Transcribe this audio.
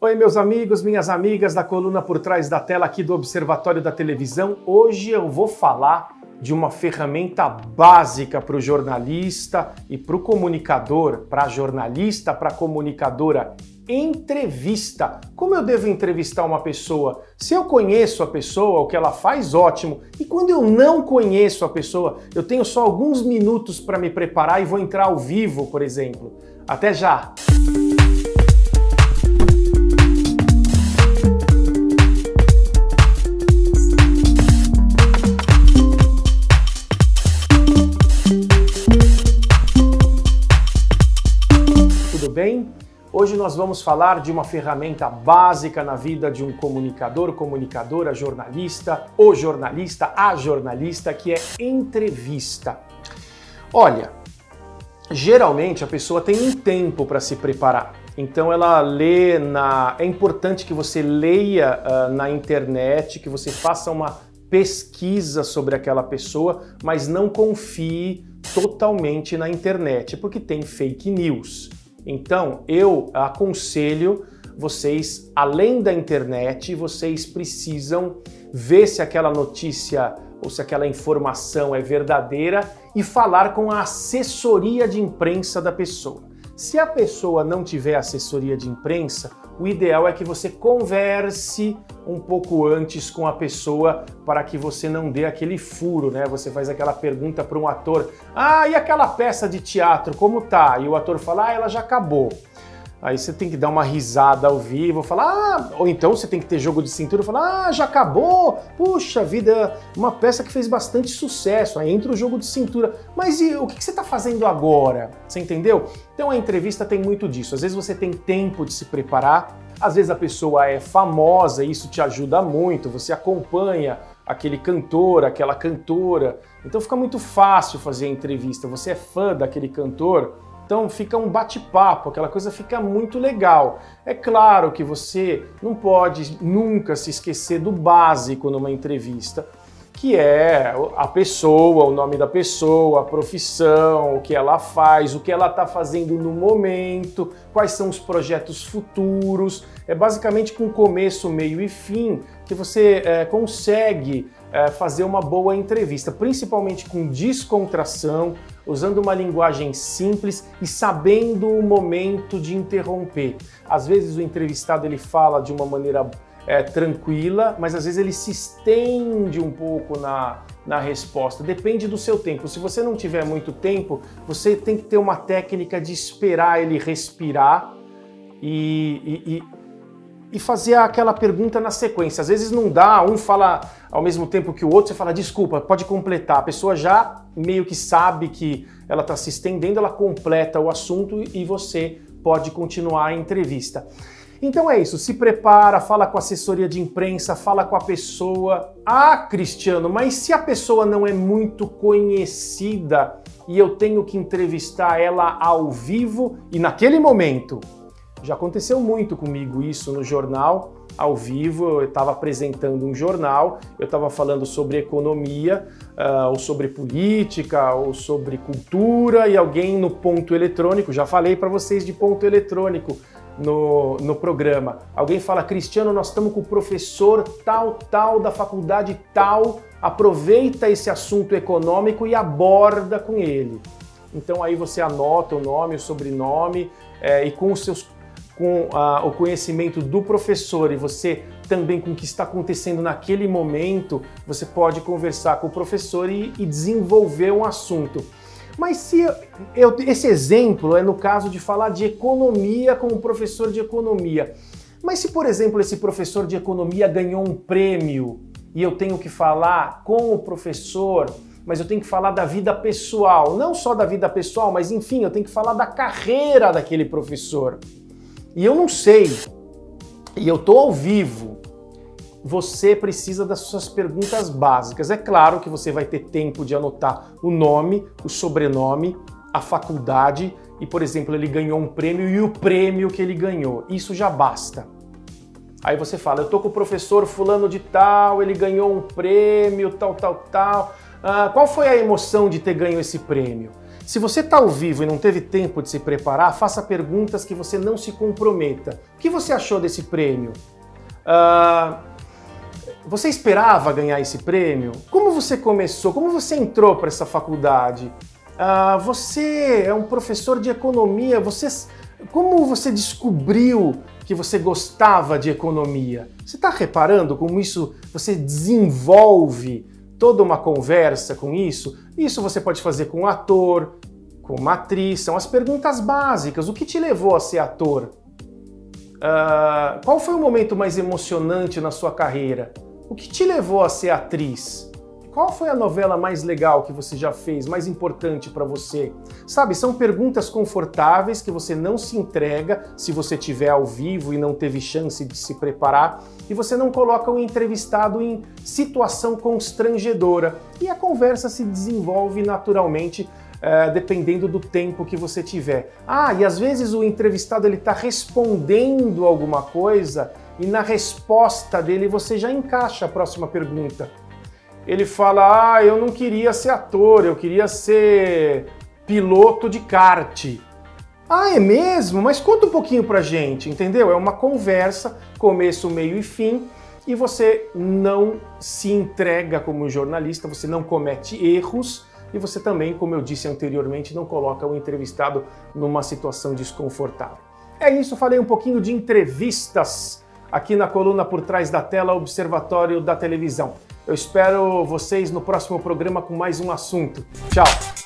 Oi, meus amigos, minhas amigas da coluna por trás da tela aqui do Observatório da Televisão. Hoje eu vou falar de uma ferramenta básica para o jornalista e para o comunicador, para jornalista, para comunicadora. Entrevista. Como eu devo entrevistar uma pessoa? Se eu conheço a pessoa, o que ela faz, ótimo. E quando eu não conheço a pessoa, eu tenho só alguns minutos para me preparar e vou entrar ao vivo, por exemplo. Até já! Bem? Hoje nós vamos falar de uma ferramenta básica na vida de um comunicador, comunicadora, jornalista, o jornalista, a jornalista, que é entrevista. Olha, geralmente a pessoa tem um tempo para se preparar. Então ela lê na. É importante que você leia uh, na internet, que você faça uma pesquisa sobre aquela pessoa, mas não confie totalmente na internet, porque tem fake news. Então, eu aconselho vocês, além da internet, vocês precisam ver se aquela notícia ou se aquela informação é verdadeira e falar com a assessoria de imprensa da pessoa. Se a pessoa não tiver assessoria de imprensa, o ideal é que você converse um pouco antes com a pessoa para que você não dê aquele furo, né? Você faz aquela pergunta para um ator: "Ah, e aquela peça de teatro, como tá?" E o ator fala: "Ah, ela já acabou." Aí você tem que dar uma risada ao vivo, falar, ah, ou então você tem que ter jogo de cintura falar, ah, já acabou, puxa vida, uma peça que fez bastante sucesso. Aí entra o jogo de cintura. Mas e o que você está fazendo agora? Você entendeu? Então a entrevista tem muito disso. Às vezes você tem tempo de se preparar, às vezes a pessoa é famosa e isso te ajuda muito, você acompanha aquele cantor, aquela cantora. Então fica muito fácil fazer a entrevista. Você é fã daquele cantor então fica um bate-papo, aquela coisa fica muito legal. É claro que você não pode nunca se esquecer do básico numa entrevista, que é a pessoa, o nome da pessoa, a profissão, o que ela faz, o que ela está fazendo no momento, quais são os projetos futuros. É basicamente com começo, meio e fim que você é, consegue é, fazer uma boa entrevista, principalmente com descontração, usando uma linguagem simples e sabendo o momento de interromper. Às vezes o entrevistado ele fala de uma maneira é, tranquila, mas às vezes ele se estende um pouco na, na resposta. Depende do seu tempo. Se você não tiver muito tempo, você tem que ter uma técnica de esperar ele respirar e, e, e e fazer aquela pergunta na sequência. Às vezes não dá, um fala ao mesmo tempo que o outro, você fala, desculpa, pode completar. A pessoa já meio que sabe que ela está se estendendo, ela completa o assunto e você pode continuar a entrevista. Então é isso, se prepara, fala com a assessoria de imprensa, fala com a pessoa. Ah, Cristiano, mas se a pessoa não é muito conhecida e eu tenho que entrevistar ela ao vivo e naquele momento já aconteceu muito comigo isso no jornal, ao vivo, eu estava apresentando um jornal, eu estava falando sobre economia, uh, ou sobre política, ou sobre cultura, e alguém no ponto eletrônico, já falei para vocês de ponto eletrônico no, no programa, alguém fala, Cristiano, nós estamos com o professor tal, tal, da faculdade tal, aproveita esse assunto econômico e aborda com ele. Então aí você anota o nome, o sobrenome, é, e com os seus com a, o conhecimento do professor e você também com o que está acontecendo naquele momento, você pode conversar com o professor e, e desenvolver um assunto. Mas se eu, esse exemplo é no caso de falar de economia com o professor de economia. Mas se, por exemplo, esse professor de economia ganhou um prêmio e eu tenho que falar com o professor, mas eu tenho que falar da vida pessoal, não só da vida pessoal, mas enfim, eu tenho que falar da carreira daquele professor e eu não sei, e eu tô ao vivo, você precisa das suas perguntas básicas. É claro que você vai ter tempo de anotar o nome, o sobrenome, a faculdade e, por exemplo, ele ganhou um prêmio e o prêmio que ele ganhou. Isso já basta. Aí você fala, eu tô com o professor fulano de tal, ele ganhou um prêmio, tal, tal, tal. Ah, qual foi a emoção de ter ganho esse prêmio? Se você está ao vivo e não teve tempo de se preparar, faça perguntas que você não se comprometa. O que você achou desse prêmio? Uh, você esperava ganhar esse prêmio? Como você começou? Como você entrou para essa faculdade? Uh, você é um professor de economia. Você, como você descobriu que você gostava de economia? Você está reparando como isso você desenvolve toda uma conversa com isso? Isso você pode fazer com um ator, com uma atriz. São as perguntas básicas. O que te levou a ser ator? Uh, qual foi o momento mais emocionante na sua carreira? O que te levou a ser atriz? Qual foi a novela mais legal que você já fez, mais importante para você? Sabe, são perguntas confortáveis que você não se entrega se você tiver ao vivo e não teve chance de se preparar, e você não coloca o entrevistado em situação constrangedora. E a conversa se desenvolve naturalmente Uh, dependendo do tempo que você tiver. Ah, e às vezes o entrevistado ele está respondendo alguma coisa e na resposta dele você já encaixa a próxima pergunta ele fala: Ah, eu não queria ser ator, eu queria ser piloto de kart. Ah, é mesmo? Mas conta um pouquinho pra gente, entendeu? É uma conversa, começo, meio e fim, e você não se entrega como jornalista, você não comete erros e você também, como eu disse anteriormente, não coloca o entrevistado numa situação desconfortável. É isso, falei um pouquinho de entrevistas aqui na coluna por trás da tela Observatório da Televisão. Eu espero vocês no próximo programa com mais um assunto. Tchau!